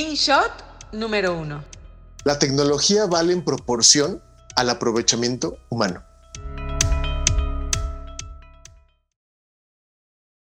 Screenshot número uno. La tecnología vale en proporción al aprovechamiento humano.